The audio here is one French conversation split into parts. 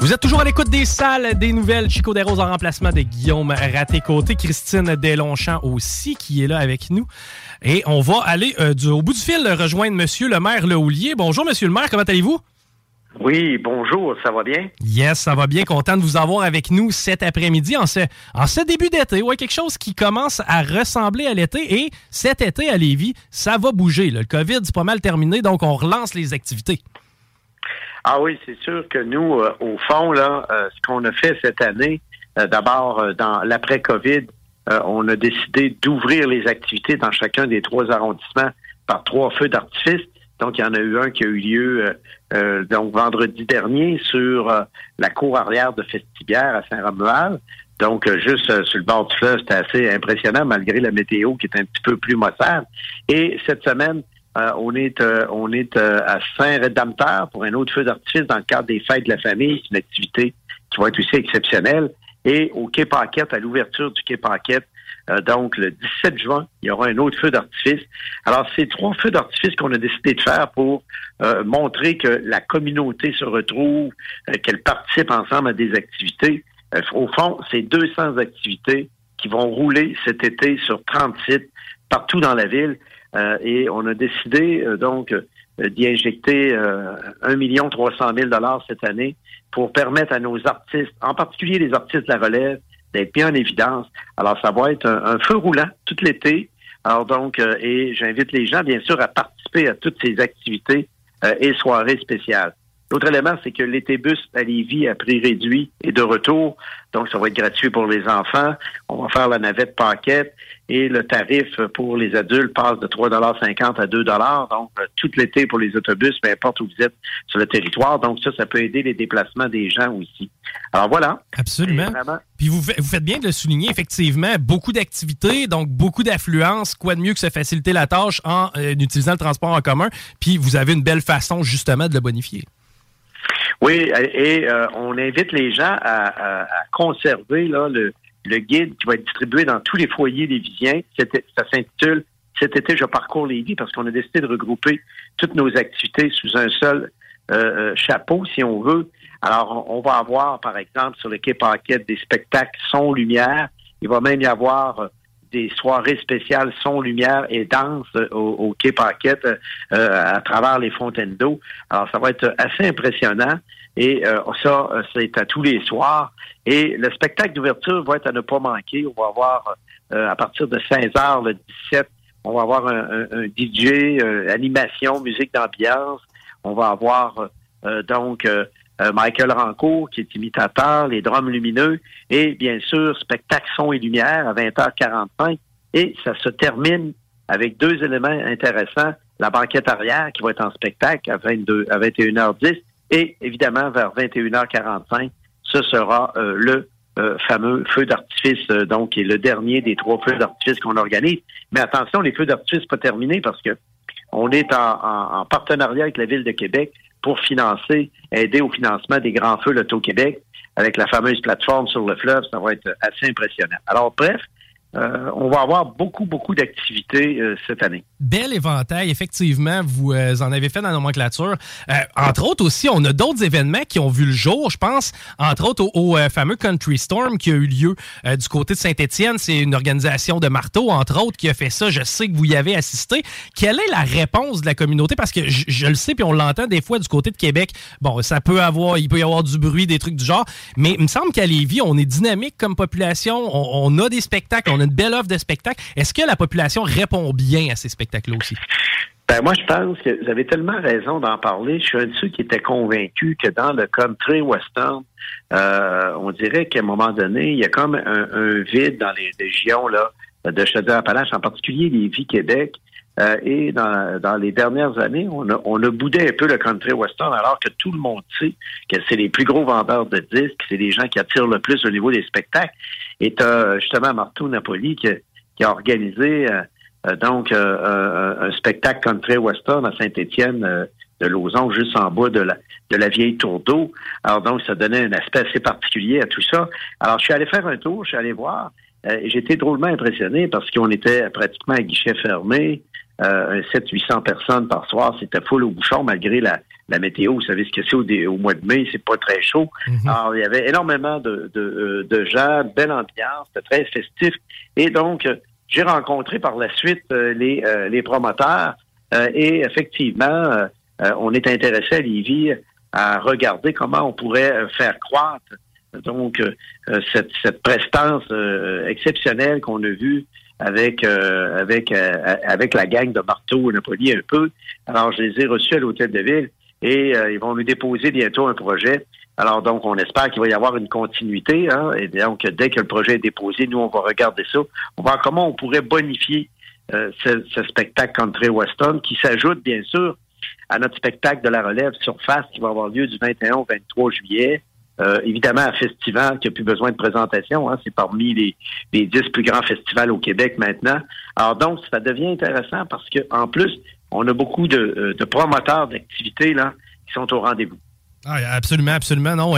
Vous êtes toujours à l'écoute des salles des nouvelles. Chico Desroses en remplacement de Guillaume Raté-Côté. Christine Deslongchamps aussi qui est là avec nous. Et on va aller euh, du- au bout du fil rejoindre Monsieur le maire Lehoulier. Bonjour Monsieur le maire, comment allez-vous? Oui, bonjour, ça va bien? Yes, ça va bien. Content de vous avoir avec nous cet après-midi en ce, en ce début d'été. Ouais, quelque chose qui commence à ressembler à l'été. Et cet été à Lévis, ça va bouger. là. Le COVID, c'est pas mal terminé, donc on relance les activités. Ah oui, c'est sûr que nous, euh, au fond, là, euh, ce qu'on a fait cette année, euh, d'abord, euh, dans l'après-COVID, euh, on a décidé d'ouvrir les activités dans chacun des trois arrondissements par trois feux d'artifice. Donc, il y en a eu un qui a eu lieu euh, donc vendredi dernier sur la cour arrière de Festibière à Saint-Romuald. Donc, juste sur le bord du fleuve, c'était assez impressionnant malgré la météo qui est un petit peu plus maussade. Et cette semaine, euh, on est euh, on est euh, à Saint-Rédempteur pour un autre feu d'artifice dans le cadre des fêtes de la famille. C'est une activité qui va être aussi exceptionnelle. Et au Quai Paquette, à l'ouverture du Quai Paquette, donc le 17 juin, il y aura un autre feu d'artifice. Alors, c'est trois feux d'artifice qu'on a décidé de faire pour montrer que la communauté se retrouve, qu'elle participe ensemble à des activités. Au fond, c'est 200 activités qui vont rouler cet été sur 30 sites partout dans la ville. Euh, et on a décidé euh, donc euh, d'y injecter euh, 1 300 000 dollars cette année pour permettre à nos artistes, en particulier les artistes de la relève, d'être bien en évidence. Alors, ça va être un, un feu roulant tout l'été. Alors donc, et j'invite les gens, bien sûr, à participer à toutes ces activités et soirées spéciales. L'autre élément, c'est que l'été bus à Lévis à prix réduit est de retour. Donc, ça va être gratuit pour les enfants. On va faire la navette paquette et le tarif pour les adultes passe de 3,50 à 2 Donc, euh, tout l'été pour les autobus, peu importe où vous êtes sur le territoire. Donc, ça, ça peut aider les déplacements des gens aussi. Alors, voilà. Absolument. Vraiment- Puis vous faites bien de le souligner, effectivement, beaucoup d'activités, donc beaucoup d'affluence. Quoi de mieux que se faciliter la tâche en euh, utilisant le transport en commun? Puis vous avez une belle façon, justement, de le bonifier. Oui, et euh, on invite les gens à, à- conserver là, le, le guide qui va être distribué dans tous les foyers lévisiens. Ça s'intitule Cet été, je parcours les vies parce qu'on a décidé de regrouper toutes nos activités sous un seul euh, euh, chapeau, si on veut. Alors, on, on va avoir, par exemple, sur le Quai Paquette, des spectacles son, lumière. Il va même y avoir euh, des soirées spéciales son, lumière et danse euh, au, au Quai Paquette euh, à travers les fontaines d'eau. Alors, ça va être assez impressionnant. Et euh, ça, euh, c'est à tous les soirs. Et le spectacle d'ouverture va être à ne pas manquer. On va avoir, euh, à partir de 16 heures le 17, on va avoir un, un- un DJ, euh, animation, musique d'ambiance. On va avoir euh, donc euh, Michael Rancourt, qui est imitateur, les drums lumineux, et bien sûr, spectacle son et lumière à 20h45. Et ça se termine avec deux éléments intéressants. La banquette arrière qui va être en spectacle à, 22, à 21h10 et évidemment vers 21h45, ce sera euh, le euh, fameux feu d'artifice, donc qui est le dernier des trois feux d'artifice qu'on organise. Mais attention, les feux d'artifice pas terminés parce que on est en partenariat avec la Ville de Québec pour financer, aider au financement des grands feux Loto-Québec avec la fameuse plateforme sur le fleuve. Ça va être assez impressionnant. Alors, bref, euh, on va avoir beaucoup, beaucoup d'activités euh, cette année. Bel éventail, effectivement. Vous euh, en avez fait dans la nomenclature. entre autres aussi, on a d'autres événements qui ont vu le jour. Je pense, entre autres, au, fameux Country Storm qui a eu lieu du côté de Saint-Étienne. C'est une organisation de marteau, entre autres, qui a fait ça. Je sais que vous y avez assisté. Quelle est la réponse de la communauté? Parce que je, le sais, puis on l'entend des fois du côté de Québec. Bon, ça peut avoir, il peut y avoir du bruit, des trucs du genre. Mais il me semble qu'à Lévis, on est dynamique comme population. On, a des spectacles, a une belle offre de spectacles. Est-ce que la population répond bien à ces spectacles-là aussi? Ben moi, je pense que vous avez tellement raison d'en parler. Je suis un de ceux qui était convaincu que dans le country western, euh, on dirait qu'à un moment donné, il y a comme un, vide dans les régions là, de Chaudière-Appalaches, en particulier les vies Québec. Euh, et dans, les dernières années, on a, on a boudé un peu le country western, alors que tout le monde sait que c'est les plus gros vendeurs de disques, c'est les gens qui attirent le plus au niveau des spectacles. Et tu justement Marteau Napoli qui, a organisé euh, euh, donc euh, un spectacle country western à Saint-Étienne de Lauson, juste en bas de la, de la vieille tour d'eau. Alors donc, ça donnait un aspect assez particulier à tout ça. Alors, je suis allé faire un tour, je suis allé voir. et j'étais drôlement impressionné parce qu'on était pratiquement à guichet fermé. Euh, 700-800 personnes par soir, c'était full au bouchon malgré la, la météo. Vous savez ce que c'est au, au, mois de mai, c'est pas très chaud. Mhm. Alors, il y avait énormément de, de, euh, de gens, belle ambiance, c'était très festif. Et donc, euh, j'ai rencontré par la suite euh, les, les promoteurs et effectivement, on est intéressé à Lévis à regarder comment on pourrait faire croître donc cette, cette prestance exceptionnelle qu'on a vue avec avec avec la gang de Marteau Napoli un peu. Alors je les ai reçus à l'hôtel de ville et euh, ils vont nous déposer bientôt un projet. Alors donc, on espère qu'il va y avoir une continuité. Hein, et donc, dès que le projet est déposé, nous, on va regarder ça. On va voir comment on pourrait bonifier euh, ce, ce, spectacle country western qui s'ajoute, bien sûr, à notre spectacle de la relève surface qui va avoir lieu du 21 au 23 juillet. Euh, évidemment, un festival qui a plus besoin de présentation. Hein, c'est parmi les, les 10 plus grands festivals au Québec maintenant. Alors donc, ça devient intéressant parce que en plus, on a beaucoup de, euh, promoteurs d'activités qui sont au rendez-vous. Ah, absolument, absolument. Non,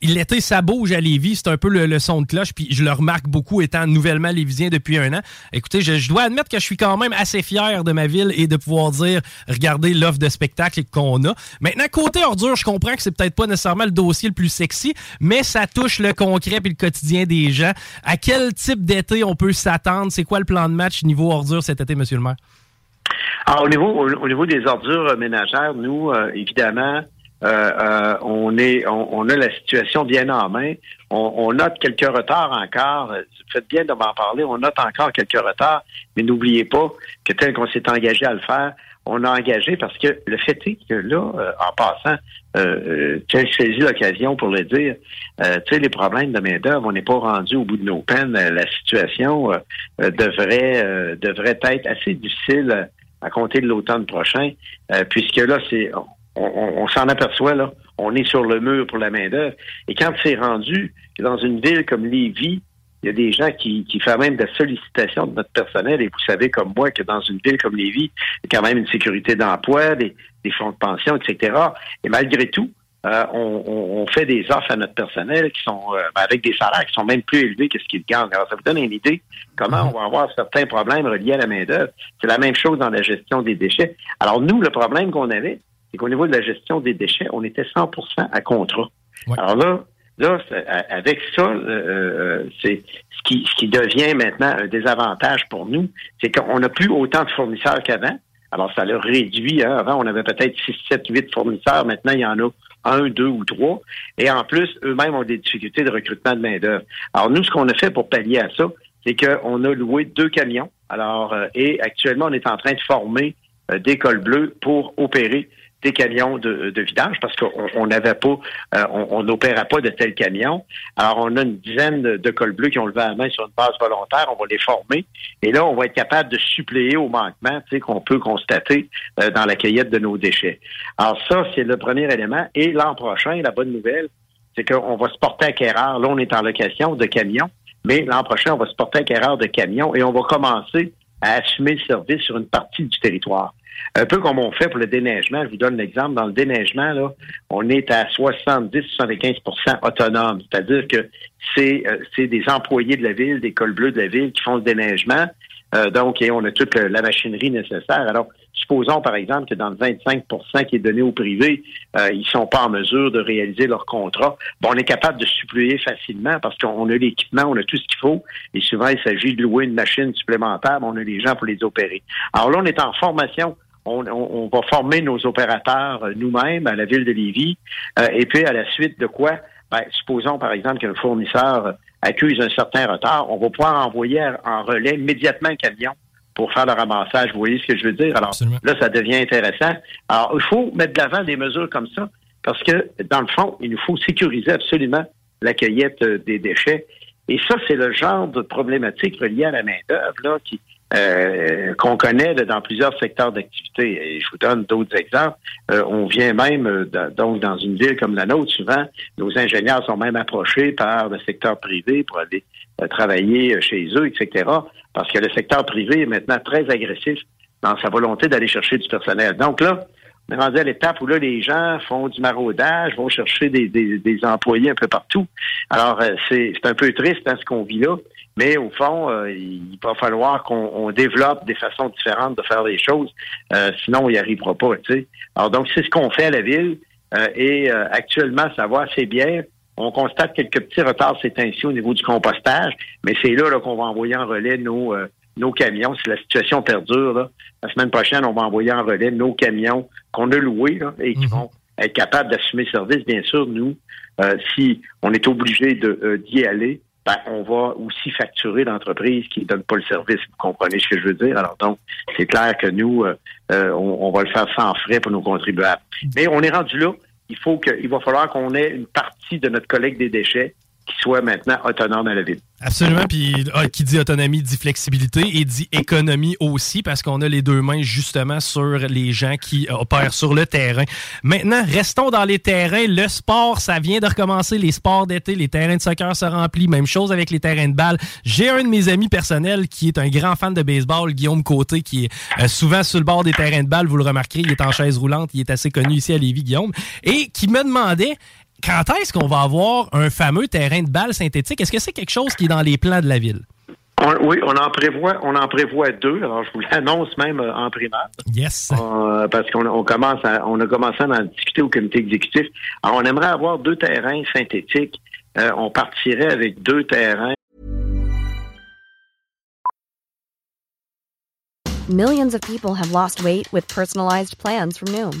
l'été, ça bouge à Lévis. C'est un peu le, son de cloche. Puis je le remarque beaucoup étant nouvellement lévisien depuis un an. Écoutez, je, dois admettre que je suis quand même assez fier de ma ville et de pouvoir dire, regardez l'offre de spectacle qu'on a. Maintenant, côté ordure, je comprends que c'est peut-être pas nécessairement le dossier le plus sexy, mais ça touche le concret et le quotidien des gens. À quel type d'été on peut s'attendre? C'est quoi le plan de match niveau ordure cet été, monsieur le maire? Alors, au niveau, au, niveau des ordures ménagères, nous, euh, évidemment, euh, euh, on est, on, a la situation bien en main. On, note quelques retards encore. Vous faites bien de m'en parler. On note encore quelques retards, mais n'oubliez pas que tel qu'on s'est engagé à le faire, on a engagé parce que le fait est que là, en passant, euh, tu as saisi l'occasion pour le dire, tu sais, les problèmes de main-d'œuvre, on n'est pas rendu au bout de nos peines. La situation devrait devrait être assez difficile à compter de l'automne prochain, puisque là, c'est on, s'en aperçoit, là. On est sur le mur pour la main-d'œuvre. Et quand c'est rendu dans une ville comme Lévis, il y a des gens qui, qui font même de la sollicitation de notre personnel, et vous savez comme moi que dans une ville comme Lévis, il y a quand même une sécurité d'emploi, des, fonds de pension, etc. Et malgré tout, euh, on, fait des offres à notre personnel qui sont euh, ben, avec des salaires qui sont même plus élevés que ce qu'ils gagnent. Alors, ça vous donne une idée comment on va avoir certains problèmes reliés à la main-d'œuvre. C'est la même chose dans la gestion des déchets. Alors, nous, le problème qu'on avait, c'est qu'au niveau de la gestion des déchets, on était 100% à contrat. Alors là, là, avec ça, euh, euh, c'est ce qui, ce qui devient maintenant un désavantage pour nous, c'est qu'on n'a plus autant de fournisseurs qu'avant. Alors, ça l'a réduit. Hein. Avant, on avait peut-être 6, 7, 8 fournisseurs. Maintenant, il y en a un, deux ou trois. Et en plus, eux-mêmes ont des difficultés de recrutement de main-d'œuvre. Alors, nous, ce qu'on a fait pour pallier à ça, c'est qu'on a loué deux camions. Alors, euh, et actuellement, on est en train de former des cols bleus pour opérer des camions de, de vidange parce qu'on n'avait pas, euh, on n'opérait pas de tels camions. Alors, on a une dizaine de, cols bleus qui ont levé la main sur une base volontaire. On va les former. Et là, on va être capable de suppléer au manquement qu'on peut constater euh, dans la cueillette de nos déchets. Alors, ça, c'est le premier élément. Et l'an prochain, la bonne nouvelle, c'est qu'on va se porter acquéreur. Là, on est en location de camions. Mais l'an prochain, on va se porter acquéreur de camions et on va commencer à assumer le service sur une partie du territoire. Un peu comme on fait pour le déneigement. Je vous donne l'exemple. Dans le déneigement, là, on est à 70-75% autonome. C'est-à-dire que c'est c'est des employés de la ville, des cols bleus de la ville qui font le déneigement. Euh, donc, et on a toute la machinerie nécessaire. Alors, supposons par exemple que dans le 25% qui est donné au privé, euh, ils sont pas en mesure de réaliser leur contrat. Bon, on est capable de suppléer facilement parce qu'on a l'équipement, on a tout ce qu'il faut. Et souvent, il s'agit de louer une machine supplémentaire, mais on a les gens pour les opérer. Alors là, on est en formation. On, on, va former nos opérateurs euh, nous-mêmes à la ville de Lévis. Euh, et puis, à la suite de quoi? Ben, supposons, par exemple, qu'un fournisseur accuse un certain retard, on va pouvoir envoyer en relais immédiatement un camion pour faire le ramassage. Vous voyez ce que je veux dire? Alors là, ça devient intéressant. Alors, il faut mettre de l'avant des mesures comme ça parce que, dans le fond, il nous faut sécuriser absolument la cueillette euh, des déchets. Et ça, c'est le genre de problématique reliée à la main-d'œuvre qui, euh, qu'on connaît dans plusieurs secteurs d'activité. Et je vous donne d'autres exemples. Euh, on vient même, euh, donc, dans une ville comme la nôtre, souvent, nos ingénieurs sont même approchés par le secteur privé pour aller travailler chez eux, etc. Parce que le secteur privé est maintenant très agressif dans sa volonté d'aller chercher du personnel. Donc là, on est rendu à l'étape où là, les gens font du maraudage, vont chercher des, des, employés un peu partout. Alors, c'est un peu triste hein, ce qu'on vit là. Mais au fond, euh, il va falloir qu'on développe des façons différentes de faire les choses. Euh, sinon, on n'y arrivera pas. Tu sais. Alors donc, c'est ce qu'on fait à la ville. Euh, et actuellement, ça va assez bien. On constate quelques petits retards c'est ainsi au niveau du compostage, mais c'est là, là qu'on va envoyer en relais nos, nos camions. Si la situation perdure, là, la semaine prochaine, on va envoyer en relais nos camions qu'on a loués là, et qui mhm. vont être capables d'assumer service. Bien sûr, nous, si on est obligé d'y aller, ben, on va aussi facturer l'entreprise qui ne donne pas le service. Vous comprenez ce que je veux dire? Alors donc, c'est clair que nous, euh, euh, on, va le faire sans frais pour nos contribuables. Mais on est rendu là. Il faut qu'il va falloir qu'on ait une partie de notre collecte des déchets qui soit maintenant autonome à la ville. Absolument. Puis ah, qui dit autonomie dit flexibilité et dit économie aussi parce qu'on a les deux mains justement sur les gens qui opèrent sur le terrain. Maintenant, restons dans les terrains. Le sport, ça vient de recommencer. Les sports d'été, les terrains de soccer se remplissent. Même chose avec les terrains de balle. J'ai un de mes amis personnels qui est un grand fan de baseball, Guillaume Côté, qui est euh, souvent sur le bord des terrains de balle. Vous le remarquerez, il est en chaise roulante. Il est assez connu ici à Lévis, Guillaume. Et qui me demandait quand est-ce qu'on va avoir un fameux terrain de balle synthétique? Est-ce que c'est quelque chose qui est dans les plans de la ville? oui, on en prévoit, on en prévoit deux. Alors, je vous l'annonce même euh, en primaire. Yes. Euh, parce qu'on commence on a commencé à en discuter au comité exécutif. Alors, on aimerait avoir deux terrains synthétiques. Euh, on partirait avec deux terrains. Millions of people have lost weight with personalized plans from Noom.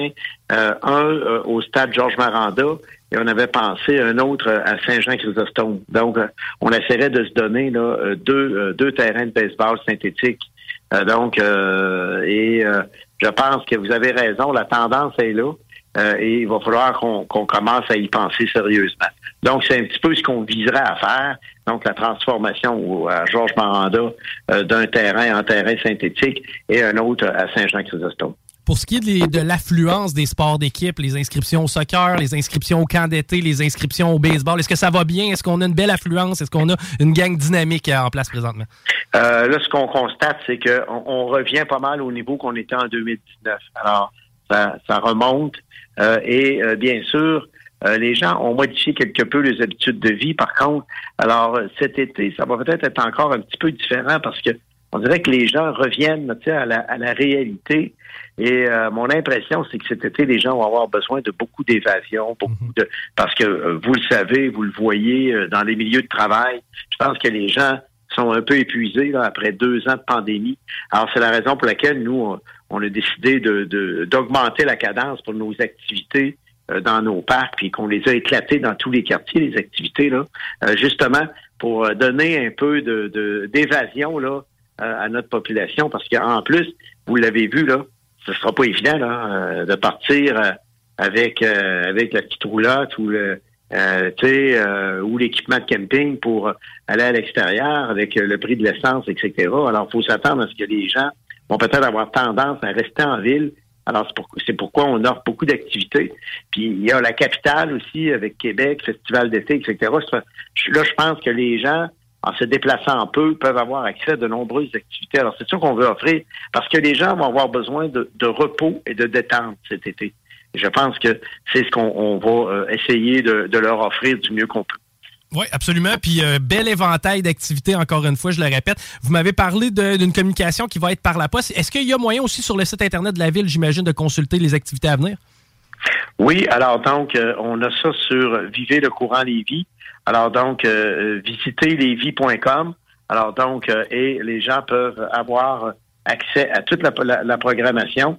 Euh, un euh, au stade Georges Maranda et on avait pensé un autre à Saint-Jean-Chrysostome. Donc, euh, on essaierait de se donner deux terrains de baseball synthétiques. donc, et je pense que vous avez raison, la tendance est là. et il va falloir qu'on commence à y penser sérieusement. Donc, c'est un petit peu ce qu'on viserait à faire. Donc, la transformation à Georges Maranda d'un terrain en terrain synthétique et un autre à Saint-Jean-Chrysostome. Pour ce qui est de, l'affluence des sports d'équipe, les inscriptions au soccer, les inscriptions au camp d'été, les inscriptions au baseball, est-ce que ça va bien? Est-ce qu'on a une belle affluence? Est-ce qu'on a une gang dynamique euh, en place présentement? Euh, là, ce qu'on constate, c'est qu'on on revient pas mal au niveau qu'on était en 2019. Alors, ça, remonte. Euh, et bien sûr, les gens ont modifié quelque peu les habitudes de vie. Par contre, alors cet été, ça va peut-être être encore un petit peu différent parce que on dirait que les gens reviennent à la, à la réalité. Et euh, mon impression, c'est que cet été, les gens vont avoir besoin de beaucoup d'évasion, beaucoup mhm. de parce que euh, vous le savez, vous le voyez euh, dans les milieux de travail. Je pense que les gens sont un peu épuisés là, après deux ans de pandémie. Alors c'est la raison pour laquelle nous on, a décidé de d'augmenter la cadence pour nos activités dans nos parcs, puis qu'on les a éclatées dans tous les quartiers, les activités là, justement pour donner un peu de d'évasion là à notre population, parce qu'en plus, vous l'avez vu là, ce sera pas évident là, euh, de partir euh, avec euh, avec la petite roulotte ou le ou l'équipement de camping pour aller à l'extérieur avec le prix de l'essence, etc. Alors, il faut s'attendre à ce que les gens vont peut-être avoir tendance à rester en ville. Alors, c'est pourquoi on offre beaucoup d'activités. Puis, il y a la capitale aussi, avec Québec, Festival d'été, etc. Là, je pense que les gens en se déplaçant un peu, peuvent avoir accès à de nombreuses activités. Alors, c'est ça qu'on veut offrir parce que les gens vont avoir besoin de, repos et de détente cet été. je pense que c'est ce qu'on va euh, essayer de, leur offrir du mieux qu'on peut. Oui, absolument. Puis, euh, bel éventail d'activités, encore une fois, je le répète. Vous m'avez parlé d'une communication qui va être par la poste. Est-ce qu'il y a moyen aussi sur le site Internet de la Ville, j'imagine, de consulter les activités à venir? Oui, alors donc, euh, on a ça sur Vivez le courant Lévis. Alors donc, euh, euh, visitez lesvies.com. Alors donc, euh, et les gens peuvent avoir accès à toute la, programmation.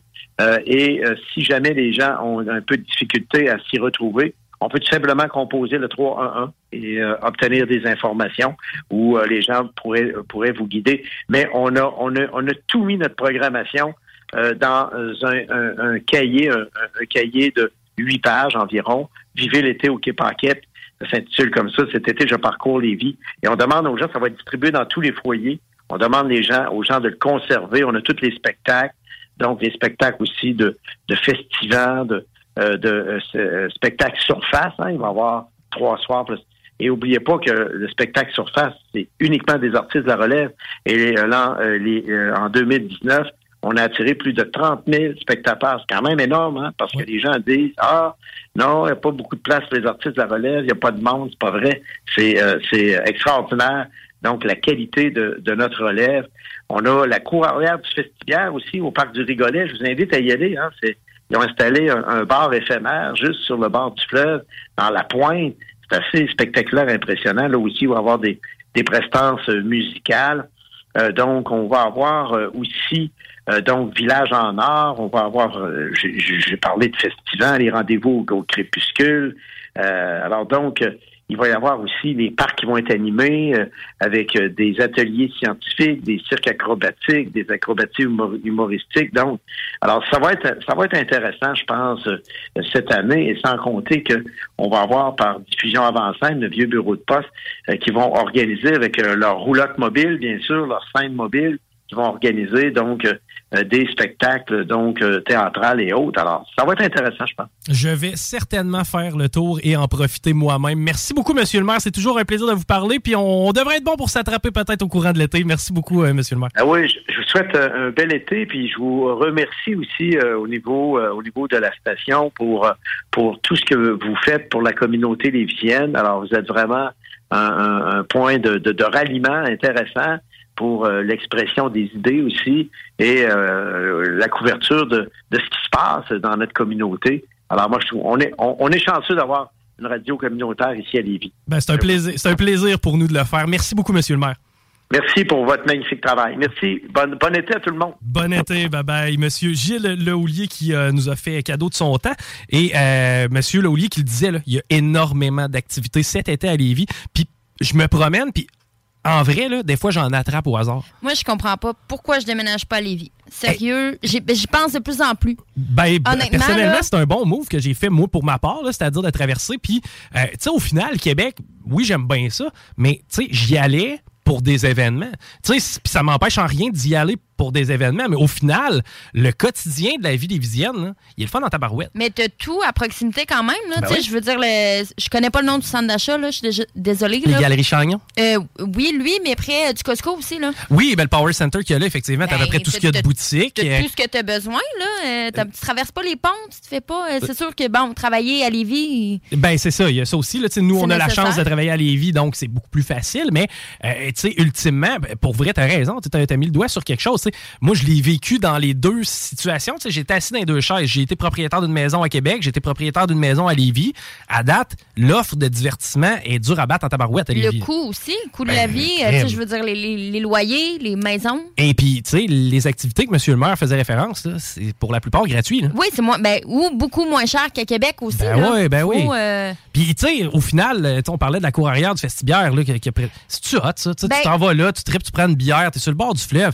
et si jamais les gens ont un peu de difficulté à s'y retrouver, on peut tout simplement composer le 311 et obtenir des informations où les gens pourraient, pourraient vous guider. Mais on a, on a, on a tout mis notre programmation dans un, cahier, un, cahier de huit pages environ. Vivez l'été au ça s'intitule comme ça. Cet été, je parcours les vies. Et on demande aux gens, ça va être distribué dans tous les foyers. On demande les gens, aux gens de le conserver. On a tous les spectacles, donc des spectacles aussi de, de festivals, de, euh, de euh, euh, spectacles surface. Hein. Il va y avoir trois soirs. Et n'oubliez pas que le spectacle surface, c'est uniquement des artistes de la relève. Et là, en 2019, on a attiré plus de 30 000 spectateurs. C'est quand même énorme, hein, parce que les gens disent Ah, non, il n'y a pas beaucoup de place pour les artistes de la relève, il n'y a pas de monde, c'est pas vrai. C'est euh, extraordinaire. Donc, la qualité de, de, notre relève. On a la cour arrière du festival aussi au Parc du Rigolet. Je vous invite à y aller. Hein. Ils ont installé un, bar éphémère juste sur le bord du fleuve, dans la pointe. C'est assez spectaculaire, impressionnant. Là aussi, il va y avoir des, des prestances musicales. Euh, donc, on va avoir euh, aussi euh, donc village en or. On va avoir, j'ai parlé de festivals, les rendez-vous au, crépuscule. alors donc, il va y avoir aussi des parcs qui vont être animés avec des ateliers scientifiques, des cirques acrobatiques, des acrobaties humoristiques. Donc, alors ça va être ça va être intéressant, je pense, cette année, et sans compter que on va avoir par diffusion avancée le vieux bureau de poste qui vont organiser avec leur roulotte mobile, bien sûr, leur scène mobile, qui vont organiser donc euh, des spectacles donc euh, théâtrales et autres. Alors, ça va être intéressant, je pense. Je vais certainement faire le tour et en profiter moi-même. Merci beaucoup, Monsieur le maire. C'est toujours un plaisir de vous parler. Puis on, devrait être bon pour s'attraper peut-être au courant de l'été. Merci beaucoup, euh, Monsieur le maire. Ah oui, je, vous souhaite un bel été. Puis je vous remercie aussi au niveau au niveau de la station pour pour tout ce que vous faites pour la communauté lévisienne. Alors, vous êtes vraiment un, point de, de, de ralliement intéressant pour euh, l'expression des idées aussi et euh, la couverture de, ce qui se passe dans notre communauté. Alors moi, je trouve, on est, on, est chanceux d'avoir une radio communautaire ici à Lévis. Ben, c'est un plaisir, c'est un plaisir pour nous de le faire. Merci beaucoup, Monsieur le maire. Merci pour votre magnifique travail. Merci. Bonne, bon été à tout le monde. Bon été. Bye bye. Monsieur Gilles Lehoulier qui euh, nous a fait cadeau de son temps. Et euh, Monsieur Lehoulier qui le disait, il y a énormément d'activités cet été à Lévis. Puis je me promène, puis en vrai, là, des fois, j'en attrape au hasard. Moi, je comprends pas pourquoi je déménage pas à Lévis. Sérieux, ben, j'y pense de plus en plus. Ben, personnellement, c'est un bon move que j'ai fait, moi, pour ma part, c'est-à-dire de traverser. Puis, euh, tu sais, au final, Québec, oui, j'aime bien ça, mais, tu sais, j'y allais pour des événements. Tu sais, ça m'empêche en rien d'y aller pour des événements, mais au final, le quotidien de la vie lévisienne, là, il est le fun dans ta barouette. Mais t'as tout à proximité quand même. Là, Ben oui. Je veux dire, le- je connais pas le nom du centre d'achat. là, Je suis désolée. Les là. Galeries Chagnon. Euh, oui, lui, mais près euh, du Costco aussi. Là. Oui, ben, le Power Center qu'il y a là, effectivement, t'as à peu Ben, près tout ce qu'il y a de t'as- boutique. T'as Euh, tout ce que tu as besoin. Là. Euh, t'as- tu traverses pas les ponts, tu te fais pas. euh, c'est sûr que, bon, travailler à Lévis. Ben, c'est ça, il y a ça aussi. Là. Tu sais, Nous, on a la chance de travailler à Lévis, donc c'est beaucoup plus facile. Mais, euh, tu sais, ultimement, ben, pour vrai, t'as raison. Tu as, mis le doigt sur quelque chose. Moi, je l'ai vécu dans les deux situations. Tu sais, J'étais assis dans les deux chaises. J'ai été propriétaire d'une maison à Québec, j'ai été propriétaire d'une maison à Lévis. À date, l'offre de divertissement est dure à battre en tabarouette à Lévis. Le coût aussi, le coût de Ben, la vie. euh, crème. tu sais, je veux dire, les, les- les loyers, les maisons. Et puis, tu sais, les activités que M. le maire faisait référence, c'est pour la plupart gratuit. là. Oui, c'est moins. Ben, ou beaucoup moins cher qu'à Québec aussi. Ben là. ben oui. Faut, euh, Puis, tu sais, au final, euh, on parlait de la cour arrière du Festibière. Là, qui- qui a pris- C'est-tu hot, ça? Tu Ben- tu t'en vas là, tu tripes, tu prends une bière, t'es sur le bord du fleuve.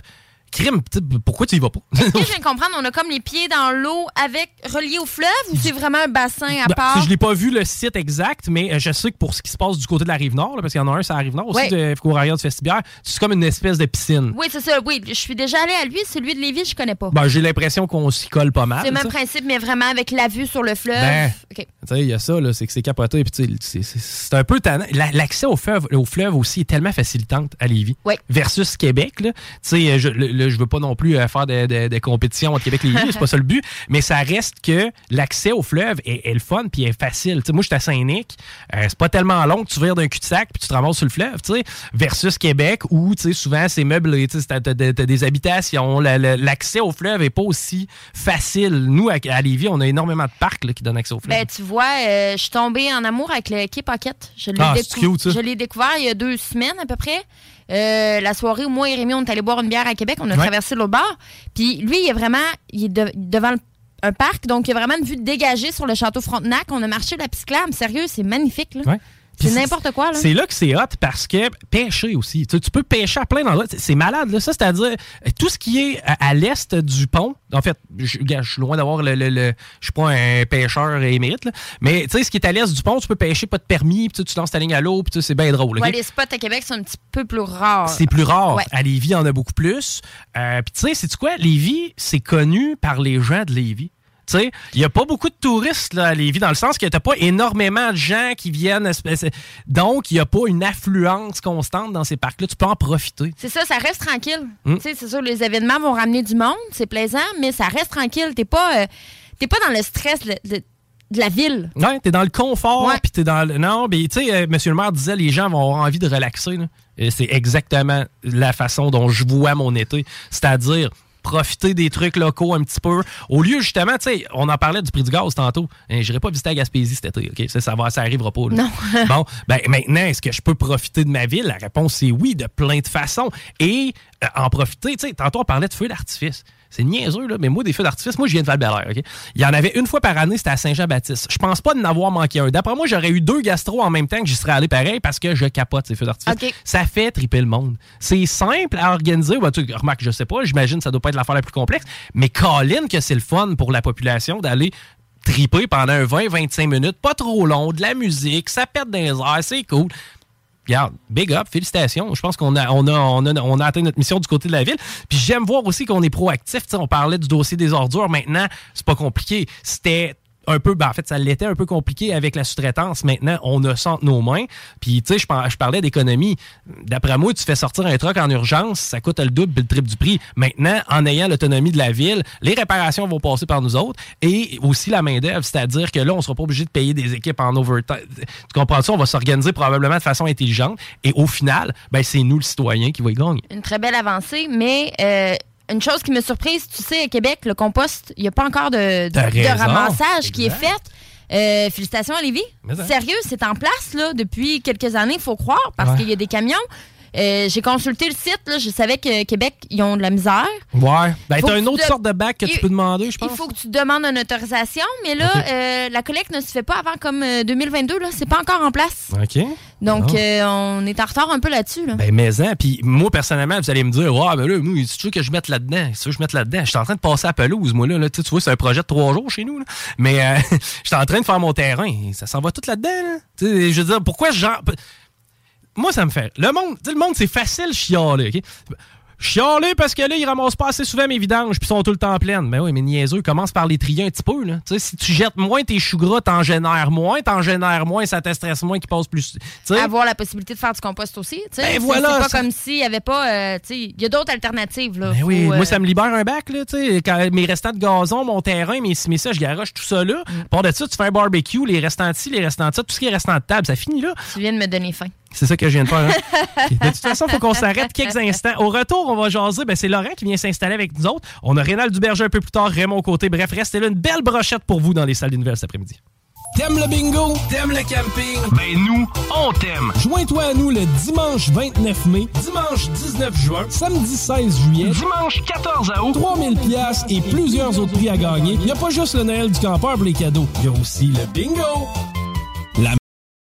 Crime, pourquoi tu y vas pas? Est-ce que je viens de comprendre, on a comme les pieds dans l'eau avec relié au fleuve ou c'est vraiment un bassin à Ben, part? je n'ai pas vu le site exact, mais euh, je sais que pour ce qui se passe du côté de la rive nord, là, parce qu'il y en a un, c'est la rive nord aussi, de arrière du Festibière, c'est comme une espèce de piscine. Oui, c'est ça. Oui, je suis déjà allée à lui. Celui de Lévis, je connais pas. Ben, j'ai l'impression qu'on s'y colle pas mal. c'est le même ça. principe, mais vraiment avec la vue sur le fleuve. Ben, OK. Tu sais, il y a ça, là, c'est que c'est capoté. C'est- un peu tannant. La- L'accès au fleuve, au fleuve aussi est tellement facilitante à Lévis. Ouais. Versus Québec, là. Tu sais, je, je veux pas non plus euh, faire de, de, de compétition entre Québec et Lévis, c'est pas ça le but. Mais ça reste que l'accès au fleuve est, est le fun puis est facile. Tu sais, moi, je suis à Saint-Nic. euh, c'est pas tellement long que tu vires d'un cul-de-sac puis tu te ramasses sur le fleuve, tu sais. Versus Québec où, tu sais, souvent, c'est meublé. Tu sais, t'as- t'as t'as des habitations. La- la- L'accès au fleuve est pas aussi facile. Nous, à, à Lévis, on a énormément de parcs là, qui donnent accès au fleuve. Ben, tu vois, euh, je suis tombée en amour avec le Key Pocket. Je l'ai Ah, décou-. Je l'ai découvert il y a deux semaines à peu près. Euh, la soirée où moi et Rémi, on est allé boire une bière à Québec. On a Ouais. traversé l'autre bord. Puis lui, il est vraiment il est de- devant le- un parc. Donc, il y a vraiment une vue dégagée sur le château Frontenac. On a marché la pisclame. Sérieux, c'est magnifique. là. Ouais. C'est n'importe quoi. Là. C'est là que c'est hot parce que pêcher aussi. Tu, tu peux pêcher à plein d'endroits. C'est- C'est malade, là. Ça, c'est-à-dire euh, tout ce qui est à, à l'est du pont. En fait, je, suis loin d'avoir le. le- le- je suis pas un pêcheur émérite, là. Mais tu sais, ce qui est à l'est du pont, tu peux pêcher pas de permis, puis tu, lances ta ligne à l'eau, puis tu sais, c'est bien drôle. Ouais, les spots à Québec sont un petit peu plus rares. C'est plus rare. Ouais. À Lévis, il y en a beaucoup plus. Euh, Puis tu sais, c'est quoi? Lévis, c'est connu par les gens de Lévis. Tu il n'y a pas beaucoup de touristes là, à Lévis, dans le sens que tu pas énormément de gens qui viennent. Donc, il n'y a pas une affluence constante dans ces parcs-là. Tu peux en profiter. C'est ça, ça reste tranquille. Mm. Tu C'est sûr, les événements vont ramener du monde, c'est plaisant, mais ça reste tranquille. T'es pas, euh, t'es pas dans le stress de, la ville. Ouais, t'es dans le confort, Ouais. puis t'es dans le. Non, mais tu sais, euh, Monsieur le maire disait les gens vont avoir envie de relaxer. là. Et c'est exactement la façon dont je vois mon été. C'est-à-dire profiter des trucs locaux un petit peu. Au lieu, justement, tu sais, on en parlait du prix du gaz tantôt. Je n'irai pas visiter à Gaspésie cet été, OK? Ça, ça, va, ça arrivera pas. là. Non. bon, ben maintenant, est-ce que je peux profiter de ma ville? La réponse, c'est oui, de plein de façons. Et euh, en profiter, tu sais, tantôt, on parlait de feux d'artifice. C'est niaiseux, là, mais moi, des feux d'artifice, moi, je viens de val OK? Il y en avait une fois par année, c'était à Saint-Jean-Baptiste. Je pense pas d'en avoir manqué un. D'après moi, j'aurais eu deux gastro en même temps que j'y serais allé pareil parce que je capote ces feux d'artifice. Ça fait triper le monde. C'est simple à organiser. Ben, tu, remarque, je sais pas, j'imagine que ça doit pas être l'affaire la plus complexe, mais Colin, que c'est le fun pour la population d'aller triper pendant un 20-25 minutes, pas trop long, de la musique, ça pète dans les airs, c'est cool. Regarde, big up, félicitations. Je pense qu'on a, on a, on a, on a atteint notre mission du côté de la ville. Puis j'aime voir aussi qu'on est proactif. On parlait du dossier des ordures. Maintenant, c'est pas compliqué. C'était un peu, ben en fait, ça l'était un peu compliqué avec la sous-traitance. Maintenant, on a entre nos mains. Puis, tu sais, je, par- je parlais d'économie. D'après moi, tu fais sortir un truck en urgence, ça coûte le double, le triple du prix. Maintenant, en ayant l'autonomie de la ville, les réparations vont passer par nous autres et aussi la main-d'œuvre. C'est-à-dire que là, on sera pas obligé de payer des équipes en overtime. Tu comprends ça? On va s'organiser probablement de façon intelligente. Et au final, ben, c'est nous, le citoyen, qui va y gagner. Une très belle avancée, mais euh, une chose qui me surprise, tu sais, à Québec, le compost, il n'y a pas encore de, ramassage qui est fait. Euh, félicitations à Lévis. Sérieux, c'est en place là, depuis quelques années, il faut croire, parce Ouais. qu'il y a des camions. Euh, J'ai consulté le site, là, je savais que Québec, ils ont de la misère. Ouais. Ben, t'as une tu autre de- sorte de bac que tu peux demander, je pense. Il faut que tu demandes une autorisation, mais là, euh, la collecte ne se fait pas avant comme euh, 2022. Là, c'est pas encore en place. OK. Donc, Ah. euh, on est en retard un peu là-dessus. Là. Ben, mais hein, puis moi, personnellement, vous allez me dire, ouais, ben là, moi, c'est sûr que je mette là-dedans. C'est sûr que je mette là-dedans. Je suis en train de passer à pelouse, moi, là. là. Tu sais, tu vois, c'est un projet de trois jours chez nous, là. Mais, euh, je suis en train de faire mon terrain. Ça s'en va tout là-dedans, là. Tu sais, je veux dire, pourquoi genre. Moi, ça me fait. Le monde, le monde, c'est facile chialer, OK? Chialer parce que là, ils ramassent pas assez souvent mes vidanges puis sont tout le temps pleines. Mais oui, mais niaiseux, commence par les trier un petit peu. Là. Tu sais, si tu jettes moins tes choux gras, t'en génères moins, t'en génères moins, ça te stresse moins qu'ils passent plus. Avoir la possibilité de faire du compost aussi. tu sais. Ben voilà, C'est pas comme s'il y avait pas. euh, tu sais, Il y a d'autres alternatives. Là. Ben oui, Faut, euh, moi, ça me libère un bac, là, tu sais. Quand mes restants de gazon, mon terrain, mes, mes ça, je garoche tout ça là. Mm. Par de ça, tu fais un barbecue, les restants de ci, les restants de ça, tout ce qui est restant de table, ça finit là. Tu viens de me donner faim. C'est ça que je viens de faire. hein. De toute façon, il faut qu'on s'arrête quelques instants. Au retour, on va jaser. Ben, c'est Laurent qui vient s'installer avec nous autres. On a Rénal Duberger un peu plus tard, Raymond Côté. Bref, restez là. Une belle brochette pour vous dans les salles des nouvelles cet après-midi. T'aimes le bingo? T'aimes le camping? Ben nous, on t'aime! Joins-toi à nous le dimanche 29 mai, dimanche 19 juin, samedi 16 juillet, dimanche 14 août, 3000 pièces et plusieurs autres prix à gagner. Il n'y a pas juste le Noël du campeur pour les cadeaux, il y a aussi le bingo!